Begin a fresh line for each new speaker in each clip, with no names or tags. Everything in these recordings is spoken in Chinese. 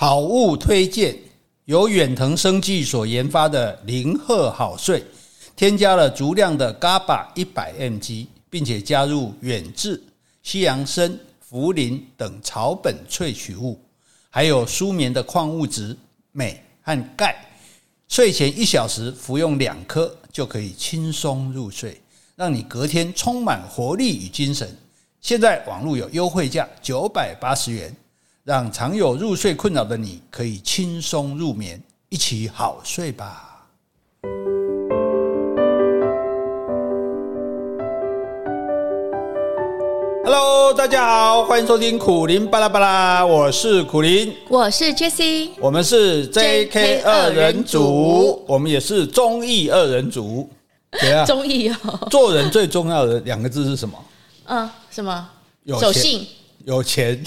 好物推荐，由远藤生技所研发的零贺好睡，添加了足量的 GABA 一百 mg，并且加入远志、西洋参、茯苓等草本萃取物，还有舒眠的矿物质镁和钙。睡前一小时服用两颗，就可以轻松入睡，让你隔天充满活力与精神。现在网络有优惠价九百八十元。让常有入睡困扰的你可以轻松入眠，一起好睡吧。Hello，大家好，欢迎收听苦林巴拉巴拉，我是苦林，
我是 Jessie，
我们是 JK 二人组，我们也是综艺二人组。对啊，
综艺哦，
做人最重要的两个字是什么？
嗯，什么？
有
守信。
有钱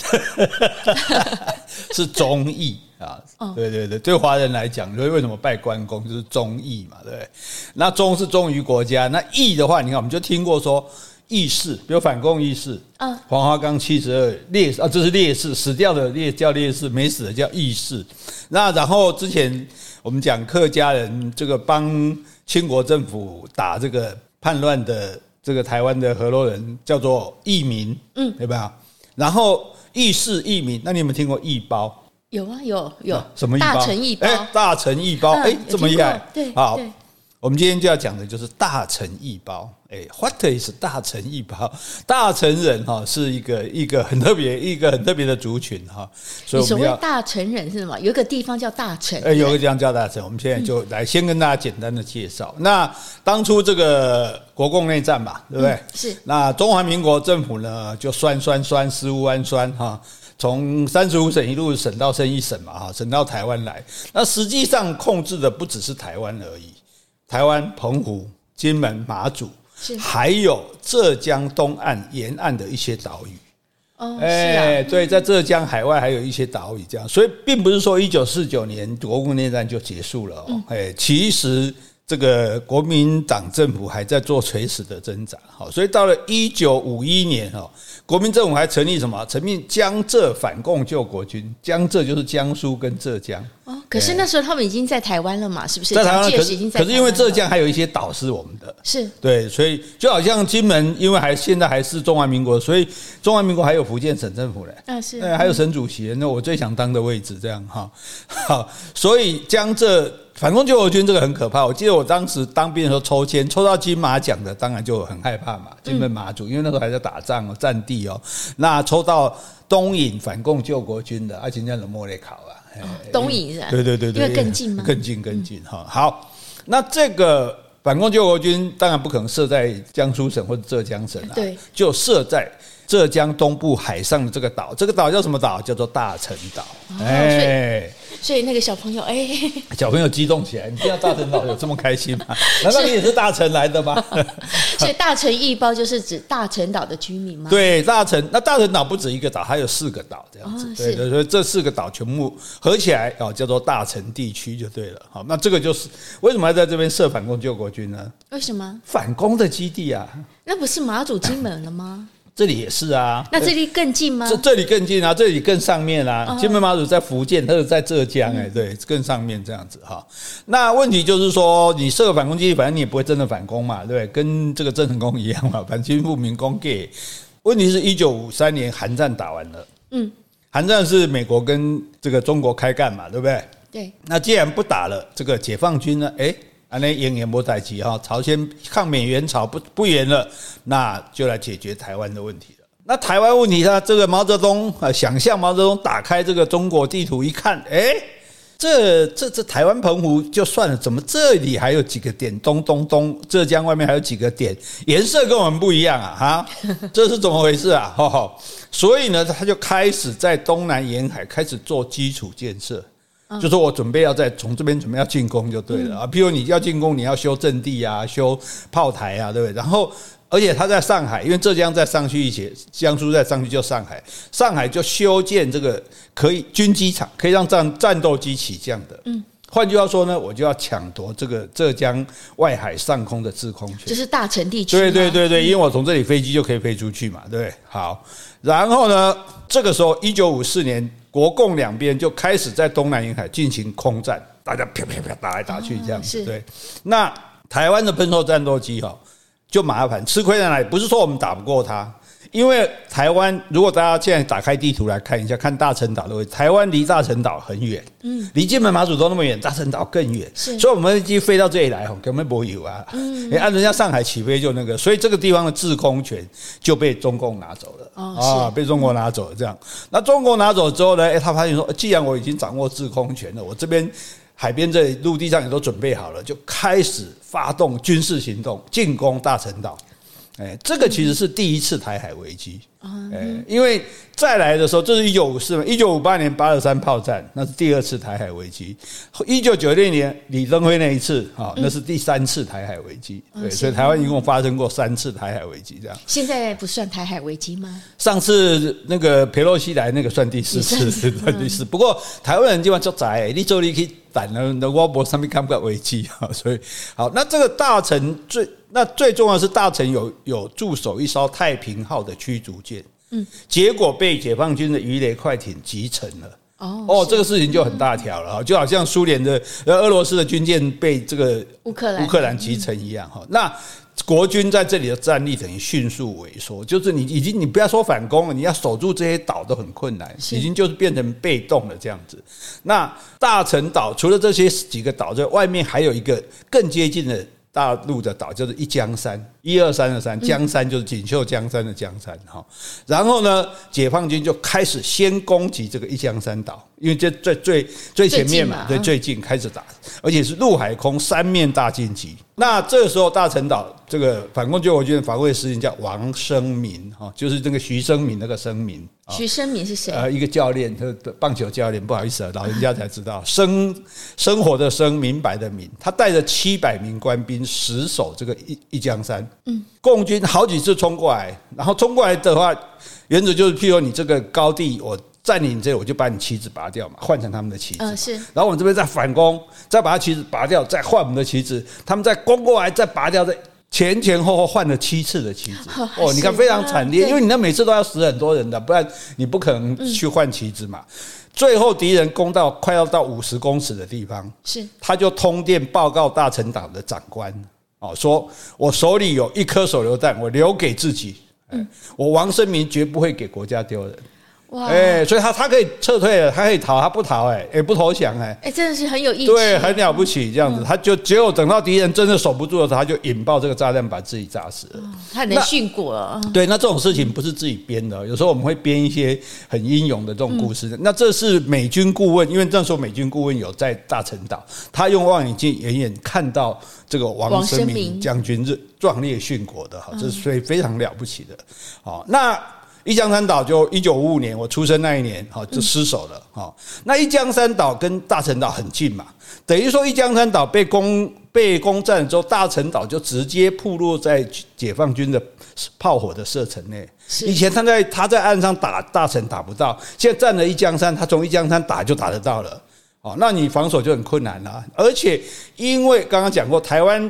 是忠义啊，对对对，对华人来讲，所以为什么拜关公就是忠义嘛，对不对？那忠是忠于国家，那义的话，你看我们就听过说义士，比如反共义士，嗯，黄花岗七十二烈士啊，这是烈士，死掉的烈叫烈士，没死的叫义士。那然后之前我们讲客家人这个帮清国政府打这个叛乱的这个台湾的河洛人叫做义民，嗯，对吧？然后意式意民，那你有没有听过意包？
有啊，有有
什么？
大成义包？
哎，大成一包，哎，这么厉害？
对，
好，我们今天就要讲的就是大成一包。哎，What is 大成一包？大成人哈是一个一个很特别一个很特别的族群哈。
所以我们要大成人是什么？有一个地方叫大成，
哎，有个地方叫大成。我们现在就来先跟大家简单的介绍。那当初这个国共内战嘛，对不对？
是。
那中华民国政府呢，就酸酸酸，十五弯酸哈，从三十五省一路省到剩一省嘛哈，省到台湾来。那实际上控制的不只是台湾而已，台湾、澎湖、金门、马祖。还有浙江东岸沿岸的一些岛屿，
哦，哎，
对，在浙江海外还有一些岛屿，这样，所以并不是说一九四九年国共内战就结束了哦，哎，其实。这个国民党政府还在做垂死的挣扎，好，所以到了一九五一年，哈，国民政府还成立什么？成立江浙反共救国军。江浙就是江苏跟浙江。
哦，可是那时候他们已经在台湾了嘛？是不是？
在台湾，可是可是因为浙江还有一些岛是我们的，
是
对，所以就好像金门，因为还现在还是中华民国，所以中华民国还有福建省政府嘞。
啊，是，
对，还有省主席，那我最想当的位置，这样哈，好，所以江浙。反共救国军这个很可怕，我记得我当时当兵的时候抽签抽到金马奖的，当然就很害怕嘛。金门马祖，因为那时候还在打仗哦，战地哦。那抽到东引反共救国军的，而且叫冷莫来考啊。
东引是吧？
对对对对，
因为更近吗？
更近更近哈。好，那这个反共救国军当然不可能设在江苏省或者浙江省啊，
对，
就设在浙江东部海上的这个岛。这个岛叫什么岛？叫做大陈岛。哎。
所以那个小朋友，哎，
小朋友激动起来，你知道大陈岛有这么开心吗？难道你也是大陈来的吗？
所以大陈一包就是指大陈岛的居民吗？
对，大陈那大陈岛不止一个岛，还有四个岛这样子。对，所以这四个岛全部合起来哦，叫做大陈地区就对了。好，那这个就是为什么要在这边设反攻救国军呢？
为什么？
反攻的基地啊？
那不是马祖金门了吗？
这里也是啊，
那这里更近吗？
这这里更近啊，这里更上面啊。金门马祖在福建，它是在浙江哎，对，更上面这样子哈。那问题就是说，你设个反攻基地，反正你也不会真的反攻嘛，对不对？跟这个郑成功一样嘛，反清复明攻给。问题是一九五三年韩战打完了，嗯，韩战是美国跟这个中国开干嘛，对不对？
对。那
既然不打了，这个解放军呢？哎。啊，那延延不待机哈，朝鲜抗美援朝不不远了，那就来解决台湾的问题了。那台湾问题，他这个毛泽东啊，想象毛泽东打开这个中国地图一看，哎，这这这台湾澎湖就算了，怎么这里还有几个点？东东东，浙江外面还有几个点，颜色跟我们不一样啊，哈，这是怎么回事啊？哈哈，所以呢，他就开始在东南沿海开始做基础建设。就说我准备要在从这边准备要进攻就对了。啊，譬如你要进攻，你要修阵地啊，修炮台啊，对不对？然后，而且他在上海，因为浙江再上去一些，江苏再上去就上海，上海就修建这个可以军机场，可以让战战斗机起降的，换句话说呢，我就要抢夺这个浙江外海上空的制空权，
就是大陈地区。
对对对对，因为我从这里飞机就可以飞出去嘛，对不对？好，然后呢，这个时候一九五四年，国共两边就开始在东南沿海进行空战，大家啪啪啪打来打去这样子。对，那台湾的喷射战斗机哈。就麻烦，吃亏在哪里？不是说我们打不过他，因为台湾，如果大家现在打开地图来看一下，看大陈岛的位置，台湾离大陈岛很远，嗯，离金门马祖都那么远，大陈岛更远，是，所以我们飞机飞到这里来，根本不有啊，嗯，按人家上海起飞就那个，所以这个地方的制空权就被中共拿走了，啊，被中国拿走了，这样，那中国拿走之后呢？哎，他发现说，既然我已经掌握制空权了，我这边。海边这里陆地上也都准备好了，就开始发动军事行动，进攻大陈岛。哎，这个其实是第一次台海危机。哎，因为再来的时候，这是一九五四嘛，一九五八年八二三炮战，那是第二次台海危机。一九九六年李登辉那一次，哈，那是第三次台海危机。对，所以台湾一共发生过三次台海危机，这样。
现在不算台海危机吗？
上次那个佩洛西来那个算第四次，算第四。不过台湾人基本上就宅，你做你可以胆了，那微博上面看不到危机啊。所以好，那这个大臣最。那最重要的是大臣有有驻守一艘太平号的驱逐舰，嗯，结果被解放军的鱼雷快艇击沉了。哦哦，这个事情就很大条了哈，就好像苏联的呃俄罗斯的军舰被这个乌克兰乌克兰击沉一样哈。那国军在这里的战力等于迅速萎缩，就是你已经你不要说反攻了，你要守住这些岛都很困难，已经就是变成被动了这样子。那大陈岛除了这些几个岛之外，外面还有一个更接近的。大陆的岛就是一江山，一二三的山，江山就是锦绣江山的江山哈。然后呢，解放军就开始先攻击这个一江山岛，因为这最最最前面嘛，对，最近开始打，而且是陆海空三面大进击。那这个时候，大陈岛这个反共救国军的防卫司令叫王生民哈，就是这个徐生民那个生民。
徐生民是谁？
呃，一个教练，他的棒球教练。不好意思啊，老人家才知道，生生活的生，明白的明。他带着七百名官兵死守这个一一江山。嗯，共军好几次冲过来，然后冲过来的话，原则就是，譬如你这个高地我占领这，我就把你旗子拔掉嘛，换成他们的旗子。是。然后我们这边再反攻，再把他旗子拔掉，再换我们的旗子。他们再攻过来，再拔掉再。前前后后换了七次的棋子。哦，你看非常惨烈，因为你那每次都要死很多人的，不然你不可能去换棋子嘛。最后敌人攻到快要到五十公尺的地方，是。他就通电报告大臣党的长官哦，说我手里有一颗手榴弹，我留给自己，我王生民绝不会给国家丢人。哎，欸、所以他他可以撤退了，他可以逃，他不逃，哎，也不投降，哎，
哎，真的是很有意思，
对，很了不起，这样子，他就只有等到敌人真的守不住的时候，他就引爆这个炸弹，把自己炸死了。
他能殉国了。
对，那这种事情不是自己编的，有时候我们会编一些很英勇的这种故事。嗯、那这是美军顾问，因为那时候美军顾问有在大陈岛，他用望远镜远远看到这个王生明将军是壮烈殉国的，哈，这是所以非常了不起的。好，那。一江山岛就一九五五年，我出生那一年，哈，就失守了，哈。那一江山岛跟大陈岛很近嘛，等于说一江山岛被攻被攻占之后，大陈岛就直接暴露在解放军的炮火的射程内。以前他在他在岸上打大陈打不到，现在占了一江山，他从一江山打就打得到了，哦，那你防守就很困难了。而且因为刚刚讲过，台湾。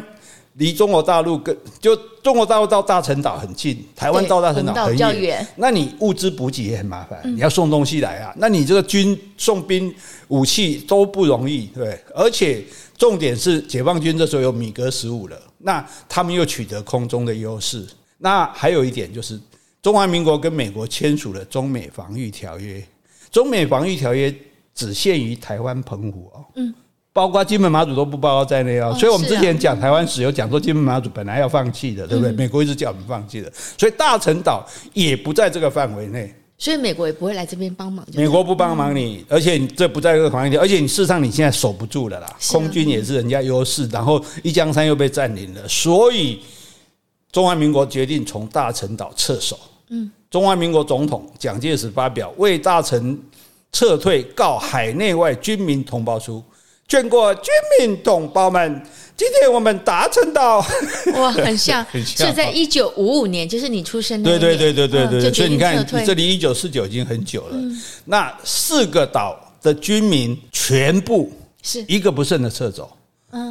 离中国大陆跟就中国大陆到大陈岛很近，台湾到大陈岛很远。那你物资补给也很麻烦，你要送东西来啊。那你这个军送兵武器都不容易，对。而且重点是解放军这时候有米格十五了，那他们又取得空中的优势。那还有一点就是，中华民国跟美国签署了中美防御条约，中美防御条约只限于台湾澎湖哦。嗯。包括金门马祖都不包括在内哦，所以我们之前讲台湾史有讲说金门马祖本来要放弃的，对不对？美国一直叫我们放弃的，所以大陈岛也不在这个范围内，
所以美国也不会来这边帮忙。
美国不帮忙你，而且你这不在这个环境，而且你事实上你现在守不住了啦，空军也是人家优势，然后一江山又被占领了，所以中华民国决定从大陈岛撤守。嗯，中华民国总统蒋介石发表为大陈撤退告海内外军民同胞书。全国军民同胞们，今天我们达成到，
哇，很像，是在一九五五年，就是你出生的。对
对对对对对，所以你看，你这里一九四九已经很久了。那四个岛的军民全部
是
一个不剩的撤走。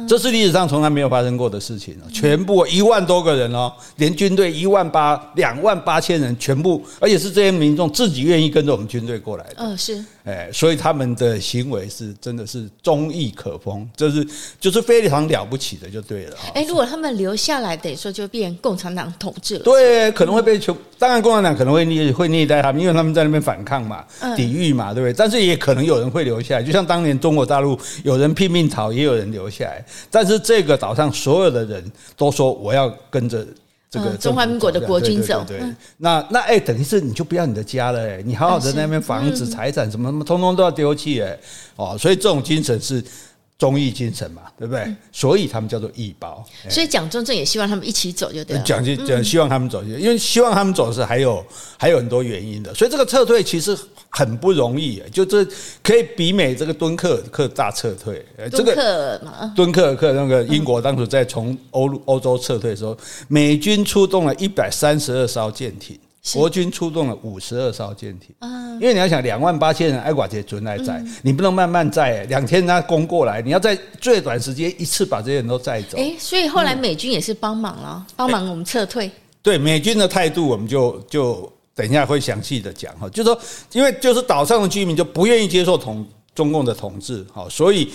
这是历史上从来没有发生过的事情，全部一万多个人哦，连军队一万八、两万八千人，全部，而且是这些民众自己愿意跟着我们军队过来的。
嗯，是。
哎，所以他们的行为是真的是忠义可封，就是就是非常了不起的，就对了。
哎，如果他们留下来，等于说就变共产党统治了。
对，可能会被囚。当然，共产党可能会虐会虐待他们，因为他们在那边反抗嘛，抵御嘛，对不对？但是也可能有人会留下来，就像当年中国大陆有人拼命逃，也有人留下来。但是这个岛上所有的人都说我要跟着这个
中华民国的国军走。
对，那那哎，等于是你就不要你的家了，哎，你好好的那边房子、财产什么什么，通通都要丢弃，哎，哦，所以这种精神是。忠义精神嘛，对不对？嗯、所以他们叫做义胞。
所以蒋中正也希望他们一起走，就对了。
蒋就蒋希望他们走，因为希望他们走是还有还有很多原因的。所以这个撤退其实很不容易，就这可以比美这个敦刻尔克大撤退。这个敦刻尔克那个英国当时在从欧欧洲撤退的时候，美军出动了一百三十二艘舰艇。国军出动了五十二艘舰艇，因为你要想两万八千人挨寡节存来载，你不能慢慢载，两天他攻过来，你要在最短时间一次把这些人都载走。
哎，所以后来美军也是帮忙了，帮忙我们撤退。
对美军的态度，我们就就等一下会详细的讲哈，就是说，因为就是岛上的居民就不愿意接受统中共的统治，好，所以。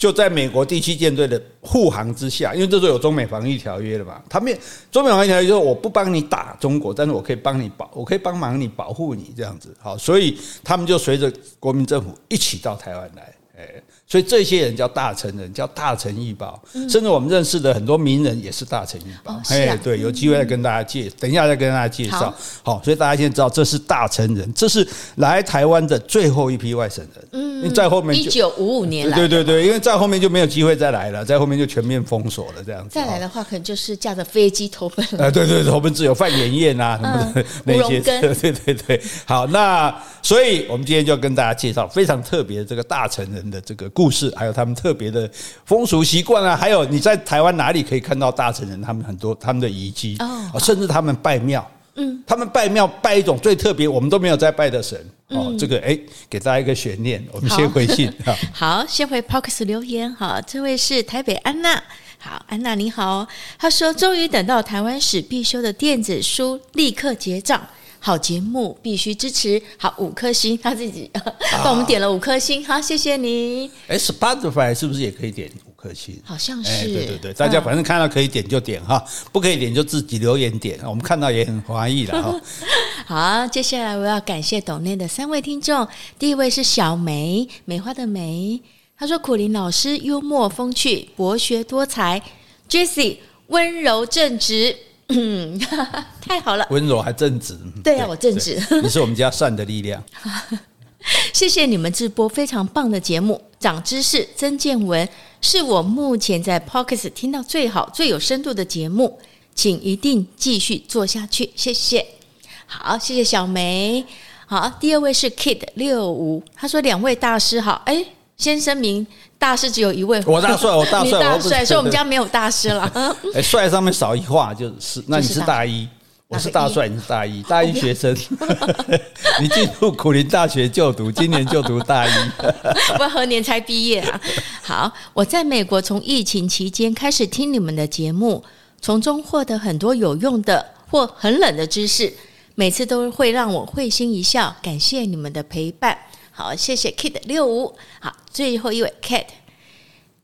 就在美国第七舰队的护航之下，因为这时候有中美防御条约了嘛，他们中美防御条约就是我不帮你打中国，但是我可以帮你保，我可以帮忙你保护你这样子，好，所以他们就随着国民政府一起到台湾来，哎。所以这些人叫大成人，叫大成义胞，甚至我们认识的很多名人也是大成义宝。哎，对，有机会再跟大家介，等一下再跟大家介绍。好，所以大家现在知道这是大成人，这是来台湾的最后一批外省人。嗯，你在后面
一九五五年来，
对对对，因为在后面就没有机会再来了，在后面就全面封锁了这样子。
再来的话，可能就是驾着飞机投奔。
哎，对对，投奔自由，范妍燕啊什么的 那些。对对对，好，那所以我们今天就要跟大家介绍非常特别的这个大成人的这个。故事，还有他们特别的风俗习惯啊，还有你在台湾哪里可以看到大成人他们很多他们的遗迹哦，甚至他们拜庙，嗯，他们拜庙拜一种最特别我们都没有在拜的神哦，这个哎，给大家一个悬念，我们先回信
好，好，先回 Podcast 留言哈，这位是台北安娜，好，安娜你好，她说终于等到台湾史必修的电子书立刻结账。好节目必须支持，好五颗星，他自己 帮我们点了五颗星，好谢谢你。
哎，Spotify 是不是也可以点五颗星？
好像是，
对对对，大家反正看到可以点就点哈，不可以点就自己留言点，我们看到也很欢迎的哈。
好，接下来我要感谢斗内的三位听众，第一位是小梅，梅花的梅，他说苦林老师幽默风趣，博学多才，Jessie 温柔正直。嗯，太好了，
温柔还正直。
对啊，我正直。
你是我们家善的力量。
谢谢你们直播非常棒的节目，长知识、增见闻，是我目前在 Podcast 听到最好、最有深度的节目，请一定继续做下去，谢谢。好，谢谢小梅。好，第二位是 Kid 六五，他说两位大师好，哎。先声明，大师只有一位。
我大帅，我大帅，
大帅，所以我们家没有大师了。
哎，帅上面少一画就是，那你是大一，我是大帅，你是大一，大一学生。你进入苦林大学就读，今年就读大一。
我何年才毕业啊？好，我在美国从疫情期间开始听你们的节目，从中获得很多有用的或很冷的知识，每次都会让我会心一笑。感谢你们的陪伴。好，谢谢 Kid 六五。好，最后一位 Cat，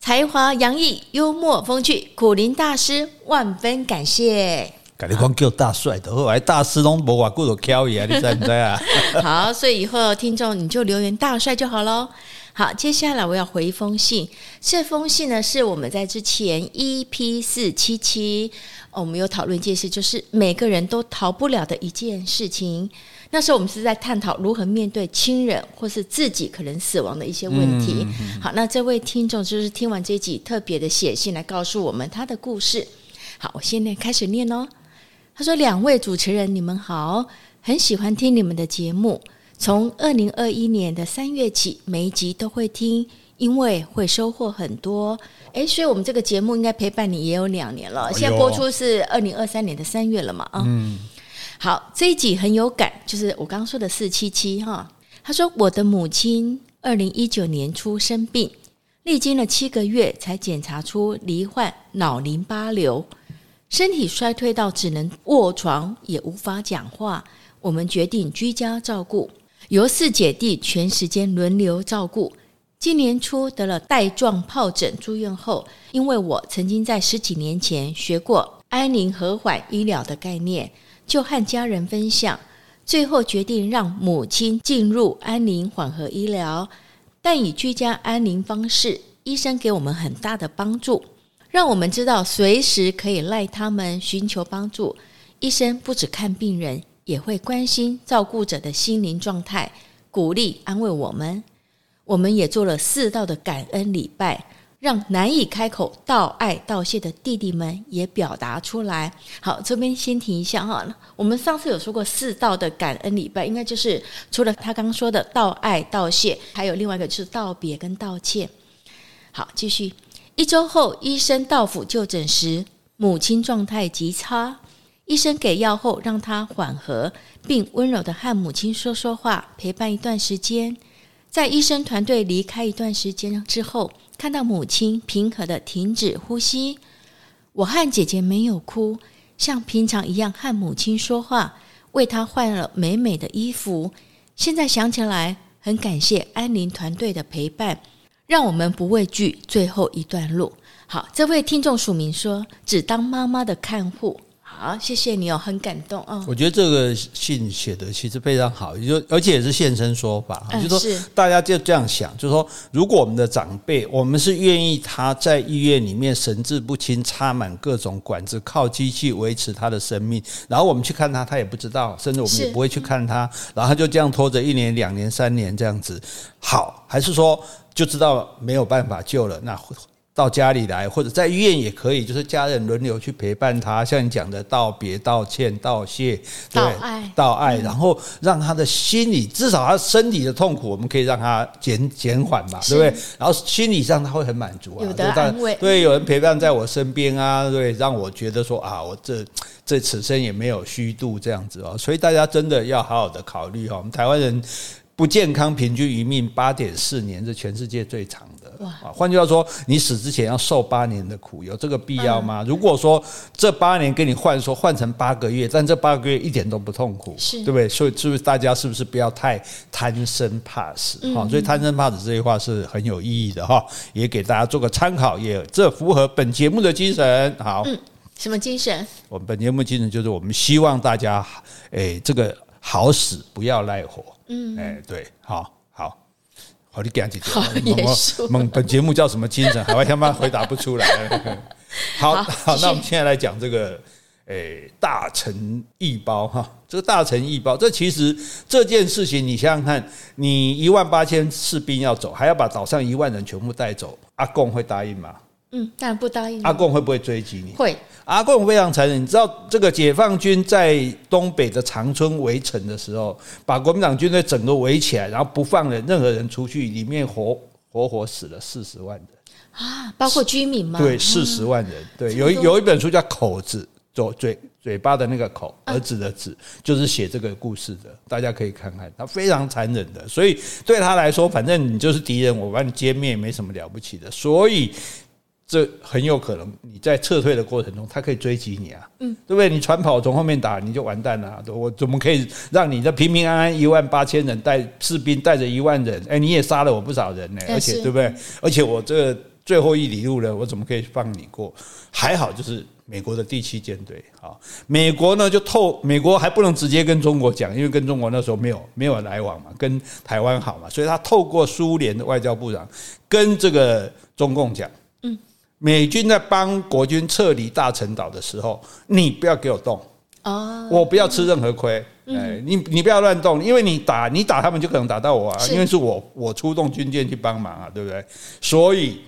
才华洋溢，幽默风趣，古林大师，万分感谢。
改你光叫大帅的，后来大师都无话顾着挑伊啊，你知唔知啊？
好，所以以后听众你就留言大帅就好喽。好，接下来我要回一封信，这封信呢是我们在之前 EP 四七七，我们有讨论一件事，就是每个人都逃不了的一件事情。那时候我们是在探讨如何面对亲人或是自己可能死亡的一些问题。好，那这位听众就是听完这一集特别的写信来告诉我们他的故事。好，我现在开始念哦。他说：“两位主持人，你们好，很喜欢听你们的节目。从二零二一年的三月起，每一集都会听，因为会收获很多。诶，所以我们这个节目应该陪伴你也有两年了。现在播出是二零二三年的三月了嘛？啊。”嗯。好，这一集很有感，就是我刚刚说的四七七哈。他说，我的母亲二零一九年初生病，历经了七个月才检查出罹患脑淋巴瘤，身体衰退到只能卧床也无法讲话。我们决定居家照顾，由四姐弟全时间轮流照顾。今年初得了带状疱疹住院后，因为我曾经在十几年前学过安宁和缓医疗的概念，就和家人分享，最后决定让母亲进入安宁缓和医疗，但以居家安宁方式，医生给我们很大的帮助，让我们知道随时可以赖他们寻求帮助。医生不只看病人，也会关心照顾者的心灵状态，鼓励安慰我们。我们也做了四道的感恩礼拜，让难以开口道爱道谢的弟弟们也表达出来。好，这边先停一下哈。我们上次有说过四道的感恩礼拜，应该就是除了他刚刚说的道爱道谢，还有另外一个就是道别跟道歉。好，继续。一周后，医生到府就诊时，母亲状态极差，医生给药后让她缓和，并温柔地和母亲说说话，陪伴一段时间。在医生团队离开一段时间之后，看到母亲平和的停止呼吸，我和姐姐没有哭，像平常一样和母亲说话，为她换了美美的衣服。现在想起来，很感谢安宁团队的陪伴，让我们不畏惧最后一段路。好，这位听众署名说：“只当妈妈的看护。”好，谢谢你哦，很感动啊！
我觉得这个信写的其实非常好，就而且也是现身说法，
嗯、
就是说大家就这样想，就是说，如果我们的长辈，我们是愿意他在医院里面神志不清，插满各种管子，靠机器维持他的生命，然后我们去看他，他也不知道，甚至我们也不会去看他，然后他就这样拖着一年、两年、三年这样子，好，还是说就知道没有办法救了，那。到家里来，或者在医院也可以，就是家人轮流去陪伴他，像你讲的道别、道歉、道谢、
道爱、
道爱，然后让他的心理，至少他身体的痛苦，我们可以让他减减缓嘛，对不对？然后心理上他会很满足啊，
有的安慰，
对，有人陪伴在我身边啊，对，让我觉得说啊，我这这此生也没有虚度这样子哦，所以大家真的要好好的考虑哈，我们台湾人不健康平均余命八点四年，是全世界最长的。哇！换句话说，你死之前要受八年的苦，有这个必要吗？如果说这八年给你换说换成八个月，但这八个月一点都不痛苦，是对不对？所以是不是大家是不是不要太贪生怕死？哈，所以贪生怕死这句话是很有意义的哈，也给大家做个参考，也这符合本节目的精神。好，
嗯，什么精神？
我们本节目精神就是我们希望大家，哎，这个好死不要赖活。嗯，哎，对，好。好，你讲几句。问问本节目叫什么精神？海外他妈回答不出来。好好，那我们现在来讲这个，诶，大臣一包哈，这个大臣一包，这其实这件事情，你想想看，你一万八千士兵要走，还要把岛上一万人全部带走，阿贡会答应吗？
嗯，当然不答应。
阿贡会不会追击你？
会。
阿贡非常残忍，你知道这个解放军在东北的长春围城的时候，把国民党军队整个围起来，然后不放人任何人出去，里面活活活死了四十万人
啊，包括居民吗？
对，四十万人。对，有有一本书叫《口子》，嘴嘴嘴巴的那个口，儿子的子，就是写这个故事的，大家可以看看，他非常残忍的。所以对他来说，反正你就是敌人，我把你歼灭，没什么了不起的。所以。这很有可能你在撤退的过程中，他可以追击你啊，嗯，对不对？你船跑从后面打，你就完蛋了。我怎么可以让你的平平安安一万八千人带士兵带着一万人？哎，你也杀了我不少人呢，而且对不对？而且我这最后一里路了，我怎么可以放你过？还好就是美国的第七舰队啊，美国呢就透美国还不能直接跟中国讲，因为跟中国那时候没有没有来往嘛，跟台湾好嘛，所以他透过苏联的外交部长跟这个中共讲。美军在帮国军撤离大陈岛的时候，你不要给我动哦，我不要吃任何亏。哎，你你不要乱动，因为你打你打他们就可能打到我啊，因为是我我出动军舰去帮忙啊，对不对？所以。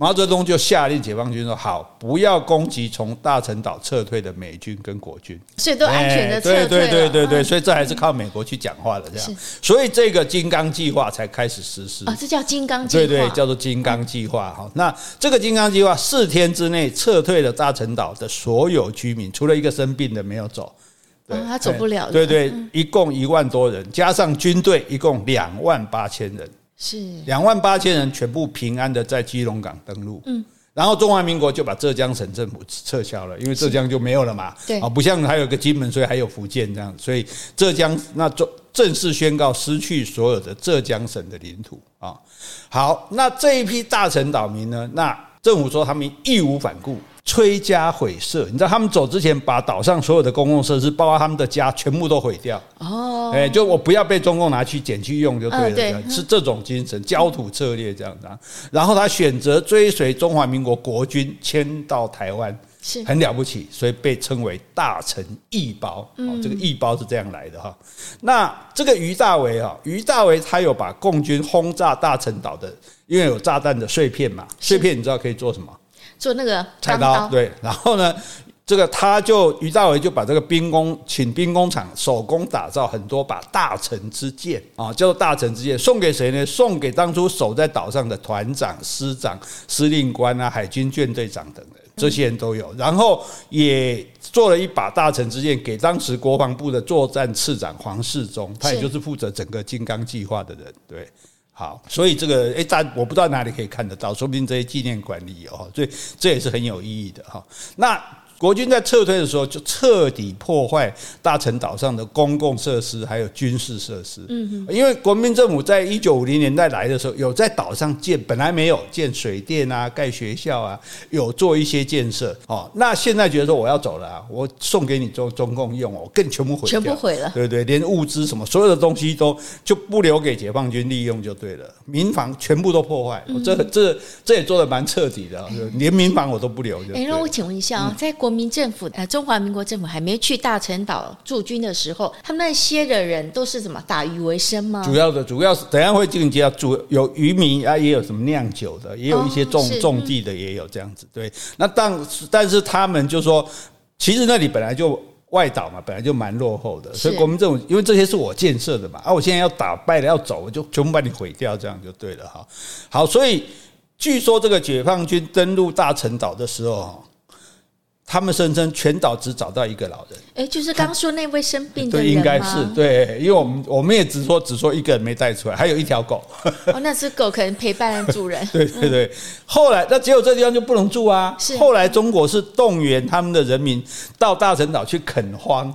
毛泽东就下令解放军说：“好，不要攻击从大陈岛撤退的美军跟国军，
所以都安全的撤退。
对对对对对，所以这还是靠美国去讲话的，这样。所以这个金刚计划才开始实施
啊，这叫金刚计划。
对对，叫做金刚计划。哈，那这个金刚计划四天之内撤退了大陈岛的所有居民，除了一个生病的没有走。对，
他走不了。
对对，一共一万多人，加上军队，一共两万八千人。”
是
两万八千人全部平安的在基隆港登陆。嗯。然后中华民国就把浙江省政府撤销了，因为浙江就没有了嘛。
对啊，
不像还有个金门，所以还有福建这样，所以浙江那正正式宣告失去所有的浙江省的领土啊。好，那这一批大陈岛民呢？那政府说他们义无反顾。摧家毁舍，你知道他们走之前把岛上所有的公共设施，包括他们的家，全部都毁掉。哦，哎，就我不要被中共拿去捡去用就对了，对，是这种精神，焦土策略这样子。啊然后他选择追随中华民国国军迁到台湾，是很了不起，所以被称为大陈义包。哦，这个义包是这样来的哈。那这个于大为哈，于大为他有把共军轰炸大陈岛的，因为有炸弹的碎片嘛，碎片你知道可以做什么？
做那个
菜刀，对，然后呢，这个他就于大为就把这个兵工请兵工厂手工打造很多把大成之剑啊，叫做大成之剑，送给谁呢？送给当初守在岛上的团长、师长、司令官啊、海军舰队长等人，这些人都有。然后也做了一把大臣之剑给当时国防部的作战次长黄世忠，他也就是负责整个金刚计划的人，对。好，所以这个诶，但我不知道哪里可以看得到，说不定这些纪念馆里有，所以这也是很有意义的哈。那。国军在撤退的时候，就彻底破坏大陈岛上的公共设施，还有军事设施。嗯，因为国民政府在一九五零年代来的时候，有在岛上建，本来没有建水电啊，盖学校啊，有做一些建设。哦，那现在觉得说我要走了啊，我送给你中中共用我，更全部毁，
全部毁了，
对对，连物资什么所有的东西都就不留给解放军利用就对了，民房全部都破坏，这这这也做的蛮彻底的，连民房我都不留。
哎，让我请问一下啊，在国国民政府呃，中华民国政府还没去大陈岛驻军的时候，他们那些的人都是怎么打鱼为生吗？
主要的，主要是怎样会进阶，主有渔民啊，也有什么酿酒的，也有一些种、哦、种地的，也有这样子。对，那但但是他们就说，其实那里本来就外岛嘛，本来就蛮落后的，所以国民政府因为这些是我建设的嘛，啊，我现在要打败了要走，我就全部把你毁掉，这样就对了哈。好，所以据说这个解放军登陆大陈岛的时候。他们声称全岛只找到一个老人，
哎，就是刚说那位生病的人
对，应该是对，因为我们我们也只说只说一个人没带出来，还有一条狗。
哦，那只狗可能陪伴了主人。
对对对，后来那只有这地方就不能住啊。是，后来中国是动员他们的人民到大陈岛去垦荒。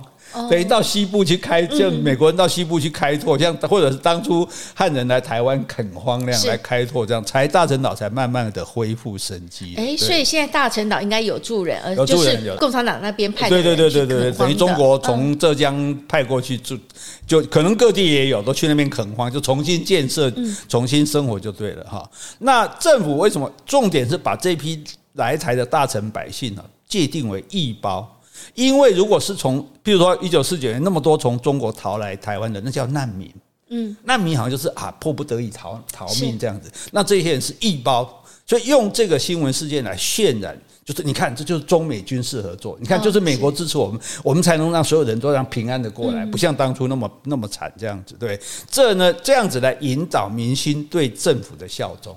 等于到西部去开，就美国人到西部去开拓，像或者是当初汉人来台湾垦荒那样来开拓，这样才大陈岛才慢慢的恢复生机。
哎，所以现在大陈岛应该有住人，而就是共产党那边派
对对对对对，等于中国从浙江派过去住，就可能各地也有都去那边垦荒，就重新建设，重新生活就对了哈。那政府为什么重点是把这批来台的大陈百姓呢界定为义胞？因为如果是从，比如说一九四九年那么多从中国逃来台湾的，那叫难民。嗯，难民好像就是啊，迫不得已逃逃命这样子。那这些人是一包，所以用这个新闻事件来渲染，就是你看，这就是中美军事合作。你看，就是美国支持我们，我们才能让所有人都让平安的过来，不像当初那么那么惨这样子。对，这呢这样子来引导民心对政府的效忠。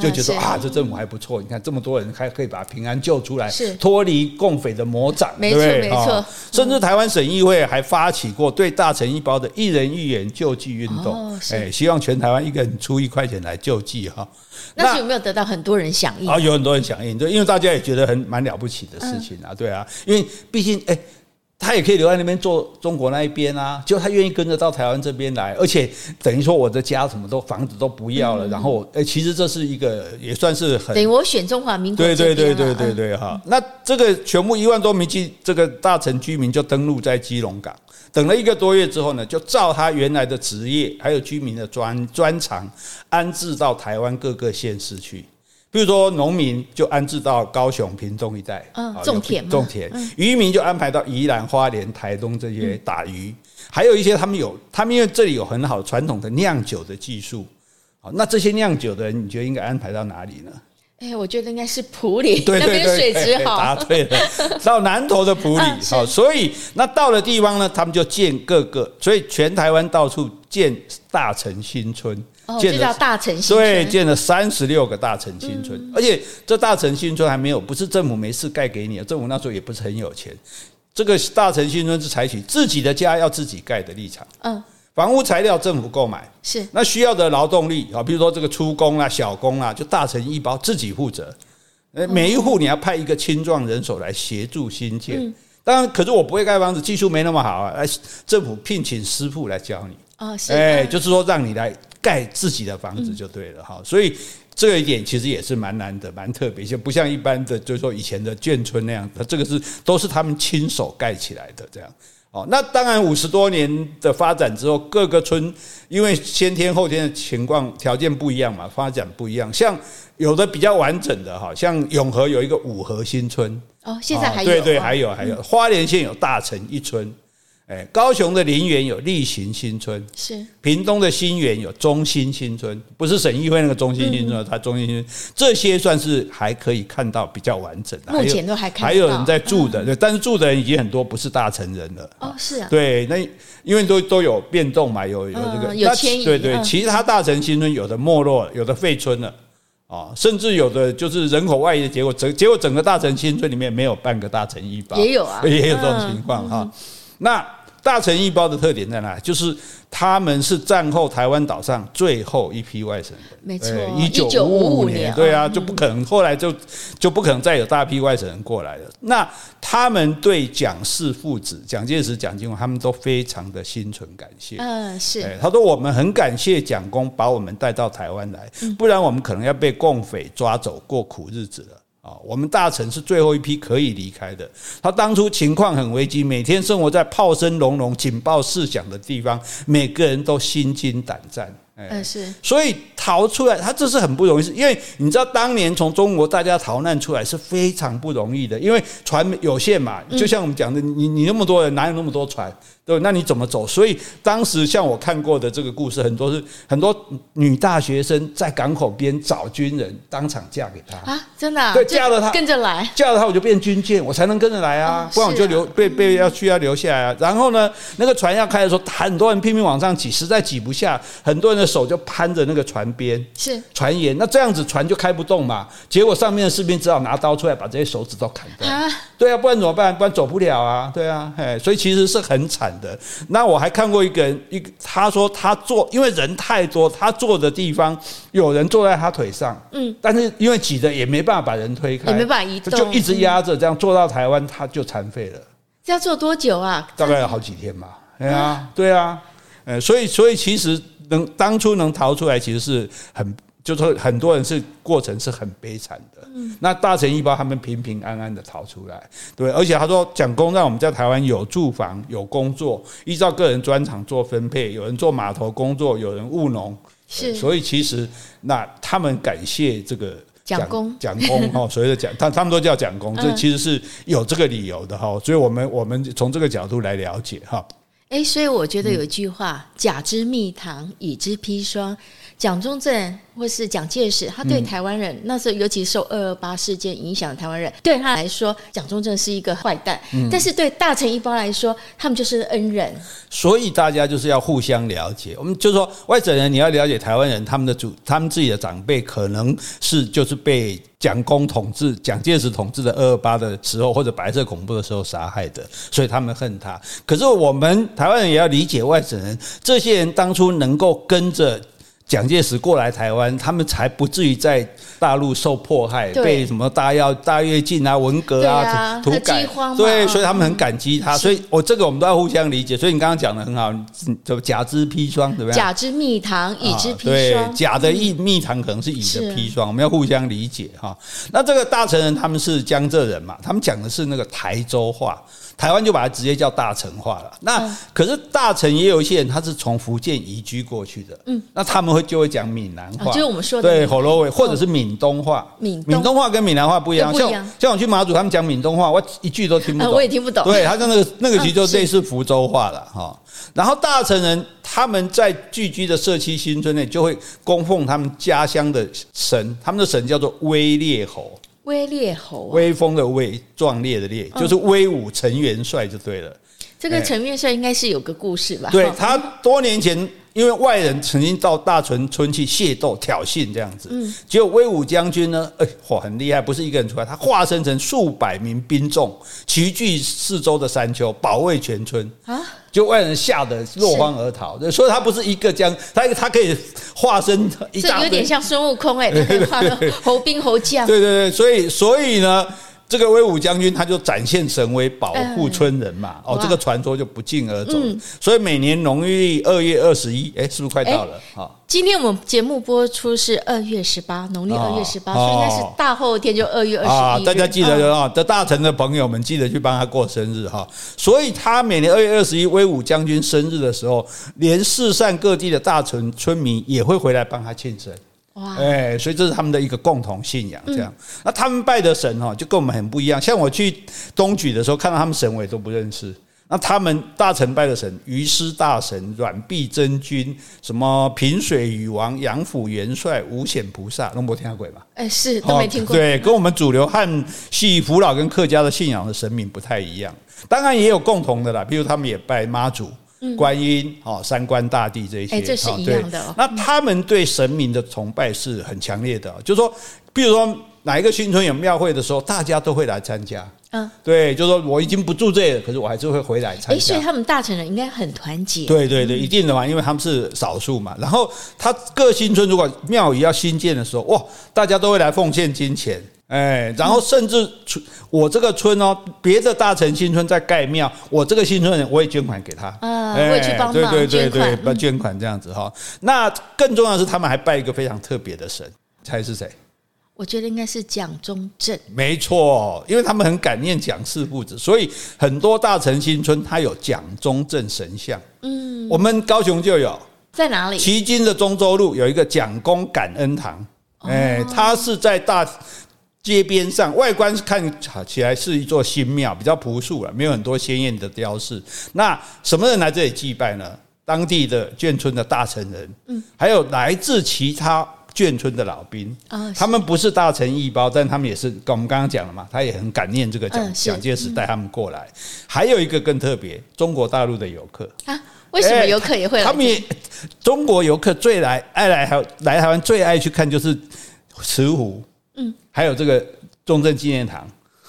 就觉得啊，这政府还不错。你看这么多人还可以把平安救出来，脱离共匪的魔掌，对不对？没错。甚至台湾省议会还发起过对大陈一包的一人一元救济运动，哎，希望全台湾一个人出一块钱来救济哈。
那是有没有得到很多人响应？
啊，有很多人响应，对，因为大家也觉得很蛮了不起的事情啊，对啊，因为毕竟哎。他也可以留在那边做中国那一边啊，就他愿意跟着到台湾这边来，而且等于说我的家什么都房子都不要了，然后诶，其实这是一个也算是很
等于我选中华民国。
对对对对对对哈，那这个全部一万多名基这个大城居民就登陆在基隆港，等了一个多月之后呢，就照他原来的职业还有居民的专专长安置到台湾各个县市去。比如说，农民就安置到高雄、屏东一带，
嗯，种田，
种田；渔民就安排到宜兰、花莲、台东这些打鱼，还有一些他们有，他们因为这里有很好传统的酿酒的技术，好，那这些酿酒的人，你觉得应该安排到哪里呢？
哎，我觉得应该是埔里，那边水质好。
答对了，到南投的埔里，好，所以那到了地方呢，他们就建各个，所以全台湾到处建大城新村。
建了大城新村，
对，建了三十六个大城新村，而且这大城新村还没有，不是政府没事盖给你，政府那时候也不是很有钱。这个大城新村是采取自己的家要自己盖的立场，嗯，房屋材料政府购买，
是
那需要的劳动力啊，比如说这个出工啊、小工啊，就大成一包自己负责。呃，每一户你要派一个青壮人手来协助新建。嗯、当然，可是我不会盖房子，技术没那么好啊。来，政府聘请师傅来教你。
哦，是。
哎，就是说让你来盖自己的房子就对了哈。所以这一点其实也是蛮难的，蛮特别，就不像一般的，就是说以前的眷村那样，它这个是都是他们亲手盖起来的这样。哦，那当然，五十多年的发展之后，各个村因为先天后天的情况条件不一样嘛，发展不一样。像有的比较完整的哈，像永和有一个五和新村，
哦，现在还有，
对对，还有还有，花莲县有大城一村。哎，高雄的林园有立行新村，
是。
屏东的新园有中心新村，不是省议会那个中心新村，它中心新村这些算是还可以看到比较完整的，
目前都还看
还有人在住的，对，但是住的人已经很多不是大成人了。
哦，是啊，
对，那因为都都有变动嘛，有有这个
有迁移，
对对，其他大城新村有的没落，有的废村了啊，甚至有的就是人口外移的结果，整结果整个大城新村里面没有半个大城一包，
也有啊，
也有这种情况哈，那。大成一包的特点在哪？就是他们是战后台湾岛上最后一批外省人，
没错，
一九五五年，对啊，就不可能后来就就不可能再有大批外省人过来了。那他们对蒋氏父子、蒋介石、蒋经国他们都非常的心存感谢。
嗯，是。
他说我们很感谢蒋公把我们带到台湾来，不然我们可能要被共匪抓走过苦日子了。啊，我们大臣是最后一批可以离开的。他当初情况很危机，每天生活在炮声隆隆、警报四响的地方，每个人都心惊胆战。
嗯，是。所
以逃出来，他这是很不容易，是因为你知道，当年从中国大家逃难出来是非常不容易的，因为船有限嘛。就像我们讲的，你你那么多人，哪有那么多船？对，那你怎么走？所以当时像我看过的这个故事，很多是很多女大学生在港口边找军人，当场嫁给他
啊，真的、啊？
对，嫁了他
跟着来，
嫁了他我就变军舰，我才能跟着来啊，不然我就留被被要需要留下来啊。然后呢，那个船要开的时候，很多人拼命往上挤，实在挤不下，很多人的手就攀着那个船边，
是
船沿，那这样子船就开不动嘛。结果上面的士兵只好拿刀出来把这些手指都砍掉啊，对啊，不然怎么办？不然走不了啊，对啊，哎，所以其实是很惨的。那我还看过一个人，一个他说他坐，因为人太多，他坐的地方有人坐在他腿上，嗯，但是因为挤着也没办法把人推开，
也没办法移动，
就一直压着，这样坐到台湾他就残废了。
这要坐多久啊？
大概有好几天吧。对啊，对啊，呃，所以所以其实能当初能逃出来，其实是很。就是很多人是过程是很悲惨的，那大成一包他们平平安安的逃出来，对，而且他说蒋公让我们在台湾有住房有工作，依照个人专长做分配，有人做码头工作，有人务农，是，所以其实那他们感谢这个
蒋公，
蒋公哈，所谓的蒋他他们都叫蒋公，这其实是有这个理由的哈，所以我们我们从这个角度来了解哈。
诶，所以我觉得有一句话，甲之蜜糖，乙之砒霜，蒋中正。或是蒋介石，他对台湾人、嗯、那时候，尤其受二二八事件影响的台湾人，对他来说，蒋中正是一个坏蛋。嗯、但是对大臣一包来说，他们就是恩人。
所以大家就是要互相了解。我们就说外省人，你要了解台湾人，他们的主，他们自己的长辈可能是就是被蒋公统治、蒋介石统治的二二八的时候，或者白色恐怖的时候杀害的，所以他们恨他。可是我们台湾人也要理解外省人，这些人当初能够跟着。蒋介石过来台湾，他们才不至于在大陆受迫害，对被什么大跃大跃进啊、文革啊、啊土改，对，所以他们很感激他。嗯、所以我这个我们都要互相理解。所以你刚刚讲的很好，就甲之砒霜，对不对？
甲之蜜糖，乙之砒霜。
对，甲的蜜蜜糖可能是乙的砒霜，是我们要互相理解哈。那这个大成人他们是江浙人嘛，他们讲的是那个台州话。台湾就把它直接叫大城化了。那可是大城也有一些人，他是从福建移居过去的。嗯，那他们会就会讲闽南话，
就是我们说的
对，火罗或者是闽东话。
闽
闽东话跟闽南话不一样，像像我去马祖，他们讲闽东话，我一句都听不懂，
我也听不懂。
对，他就那个那个其实 就类似福州话了哈。然后大城人他们在聚居的社区新村内，就会供奉他们家乡的神，他们的神叫做威烈侯。
威烈侯，
威风的威，壮烈的烈，就是威武陈元帅就对了。
这个陈元帅应该是有个故事吧？
对，他多年前。因为外人曾经到大屯村去械斗、挑衅这样子，嗯，结果威武将军呢，哎，嚯，很厉害，不是一个人出来，他化身成数百名兵众，齐聚四周的山丘，保卫全村啊！就外人吓得落荒而逃，所以他不是一个将，他他可以化身一大，
这有点像孙悟空哎，他可以化成猴兵猴将，
对对对，所以所以呢。这个威武将军他就展现神威，保护村人嘛。哦，这个传说就不胫而走。所以每年农历二月二十一，哎，是不是快到了？好，
今天我们节目播出是二月十八，农历二月十八，所以应该是大后天就二月二十一。
大家记得啊，这大臣的朋友们记得去帮他过生日哈。所以他每年二月二十一威武将军生日的时候，连四散各地的大臣村民也会回来帮他庆生。哇，哎，所以这是他们的一个共同信仰，这样。那他们拜的神哈，就跟我们很不一样。像我去东莒的时候，看到他们神，我也都不认识。那他们大臣拜的神，鱼师大神、阮臂真君、什么平水禹王、杨府元帅、五显菩萨，都没听过吧？
哎，是都没听过。
对，跟我们主流汉系福老跟客家的信仰的神明不太一样。当然也有共同的啦，比如他们也拜妈祖。观音、哦，三官大帝这些，
哎，这是一样的哦。
那他们对神明的崇拜是很强烈的，就是说，比如说哪一个新村有庙会的时候，大家都会来参加。嗯，对，就是说我已经不住这里了，可是我还是会回来参加。哎，
所以他们大陈人应该很团结。
对对对，一定的嘛，因为他们是少数嘛。然后他各新村如果庙宇要新建的时候，哇，大家都会来奉献金钱。哎，然后甚至我这个村哦，别的大城新村在盖庙，我这个新村人我也捐款给他，
啊，我也去帮忙捐款，
对对对对，捐款这样子哈。那更重要的是，他们还拜一个非常特别的神，猜是谁？
我觉得应该是蒋中正。
没错，因为他们很感念蒋氏父子，所以很多大城新村它有蒋中正神像。嗯，我们高雄就有，
在哪里？
旗津的中州路有一个蒋公感恩堂，哎，它是在大。街边上，外观看起来是一座新庙，比较朴素了，没有很多鲜艳的雕饰。那什么人来这里祭拜呢？当地的眷村的大陈人，嗯，还有来自其他眷村的老兵啊，他们不是大陈义胞，但他们也是跟我们刚刚讲了嘛，他也很感念这个蒋蒋介石带他们过来。还有一个更特别，中国大陆的游客啊，
为什么游客也会来？
他们也中国游客最来爱来台来台湾最爱去看就是慈湖。嗯，还有这个中正纪念堂，